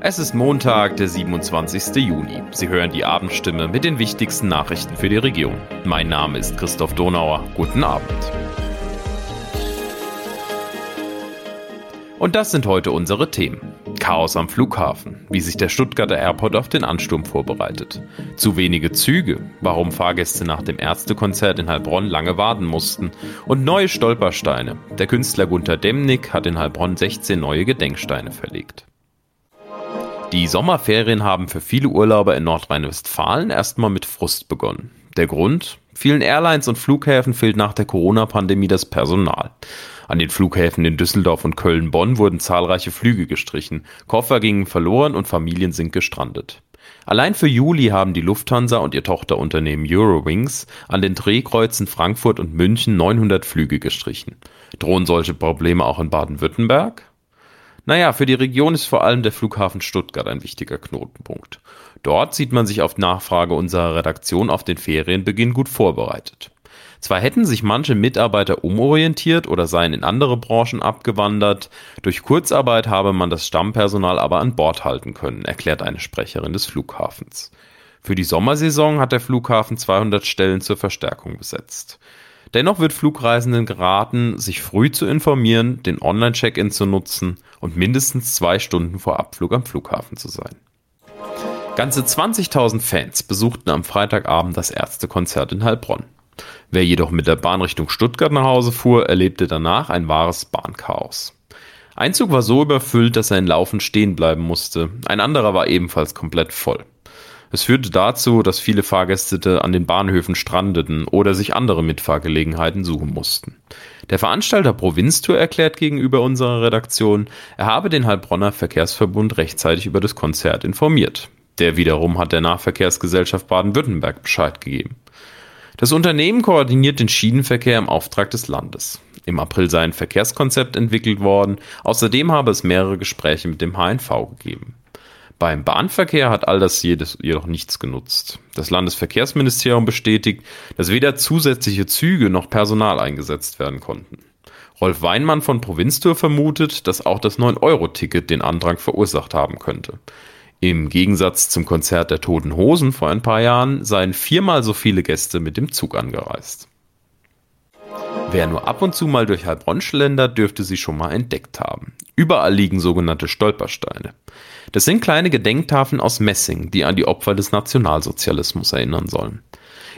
Es ist Montag, der 27. Juni. Sie hören die Abendstimme mit den wichtigsten Nachrichten für die Region. Mein Name ist Christoph Donauer. Guten Abend. Und das sind heute unsere Themen. Chaos am Flughafen, wie sich der Stuttgarter Airport auf den Ansturm vorbereitet. Zu wenige Züge, warum Fahrgäste nach dem Ärztekonzert in Heilbronn lange warten mussten. Und neue Stolpersteine. Der Künstler Gunther Demnig hat in Heilbronn 16 neue Gedenksteine verlegt. Die Sommerferien haben für viele Urlauber in Nordrhein-Westfalen erstmal mit Frust begonnen. Der Grund? Vielen Airlines und Flughäfen fehlt nach der Corona-Pandemie das Personal. An den Flughäfen in Düsseldorf und Köln-Bonn wurden zahlreiche Flüge gestrichen, Koffer gingen verloren und Familien sind gestrandet. Allein für Juli haben die Lufthansa und ihr Tochterunternehmen Eurowings an den Drehkreuzen Frankfurt und München 900 Flüge gestrichen. Drohen solche Probleme auch in Baden-Württemberg? Naja, für die Region ist vor allem der Flughafen Stuttgart ein wichtiger Knotenpunkt. Dort sieht man sich auf Nachfrage unserer Redaktion auf den Ferienbeginn gut vorbereitet. Zwar hätten sich manche Mitarbeiter umorientiert oder seien in andere Branchen abgewandert, durch Kurzarbeit habe man das Stammpersonal aber an Bord halten können, erklärt eine Sprecherin des Flughafens. Für die Sommersaison hat der Flughafen 200 Stellen zur Verstärkung besetzt. Dennoch wird Flugreisenden geraten, sich früh zu informieren, den Online-Check-In zu nutzen und mindestens zwei Stunden vor Abflug am Flughafen zu sein. Ganze 20.000 Fans besuchten am Freitagabend das Ärztekonzert in Heilbronn. Wer jedoch mit der Bahn Richtung Stuttgart nach Hause fuhr, erlebte danach ein wahres Bahnchaos. Ein Zug war so überfüllt, dass er in Laufen stehen bleiben musste, ein anderer war ebenfalls komplett voll. Es führte dazu, dass viele Fahrgäste an den Bahnhöfen strandeten oder sich andere Mitfahrgelegenheiten suchen mussten. Der Veranstalter Provinztour erklärt gegenüber unserer Redaktion, er habe den Heilbronner Verkehrsverbund rechtzeitig über das Konzert informiert. Der wiederum hat der Nahverkehrsgesellschaft Baden-Württemberg Bescheid gegeben. Das Unternehmen koordiniert den Schienenverkehr im Auftrag des Landes. Im April sei ein Verkehrskonzept entwickelt worden. Außerdem habe es mehrere Gespräche mit dem HNV gegeben. Beim Bahnverkehr hat all das jedoch nichts genutzt. Das Landesverkehrsministerium bestätigt, dass weder zusätzliche Züge noch Personal eingesetzt werden konnten. Rolf Weinmann von Provinztour vermutet, dass auch das 9-Euro-Ticket den Andrang verursacht haben könnte. Im Gegensatz zum Konzert der Toten Hosen vor ein paar Jahren seien viermal so viele Gäste mit dem Zug angereist. Wer nur ab und zu mal durch Heilbronn schlendert, dürfte sie schon mal entdeckt haben. Überall liegen sogenannte Stolpersteine. Das sind kleine Gedenktafeln aus Messing, die an die Opfer des Nationalsozialismus erinnern sollen.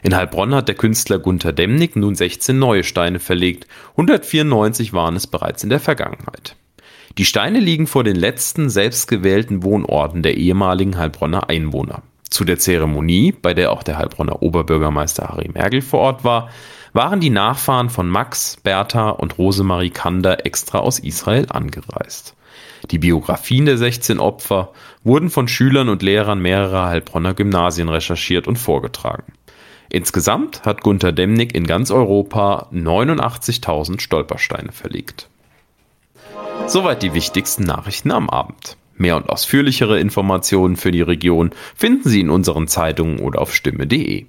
In Heilbronn hat der Künstler Gunther Demnig nun 16 neue Steine verlegt, 194 waren es bereits in der Vergangenheit. Die Steine liegen vor den letzten selbstgewählten Wohnorten der ehemaligen Heilbronner Einwohner. Zu der Zeremonie, bei der auch der Heilbronner Oberbürgermeister Harry Mergel vor Ort war, waren die Nachfahren von Max, Bertha und Rosemarie Kander extra aus Israel angereist. Die Biografien der 16 Opfer wurden von Schülern und Lehrern mehrerer Heilbronner Gymnasien recherchiert und vorgetragen. Insgesamt hat Gunther Demnig in ganz Europa 89.000 Stolpersteine verlegt. Soweit die wichtigsten Nachrichten am Abend. Mehr und ausführlichere Informationen für die Region finden Sie in unseren Zeitungen oder auf stimme.de.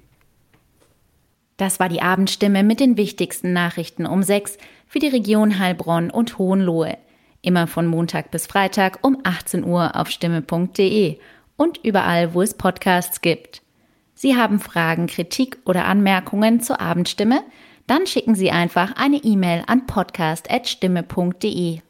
Das war die Abendstimme mit den wichtigsten Nachrichten um sechs für die Region Heilbronn und Hohenlohe. Immer von Montag bis Freitag um 18 Uhr auf stimme.de und überall, wo es Podcasts gibt. Sie haben Fragen, Kritik oder Anmerkungen zur Abendstimme? Dann schicken Sie einfach eine E-Mail an podcast.stimme.de.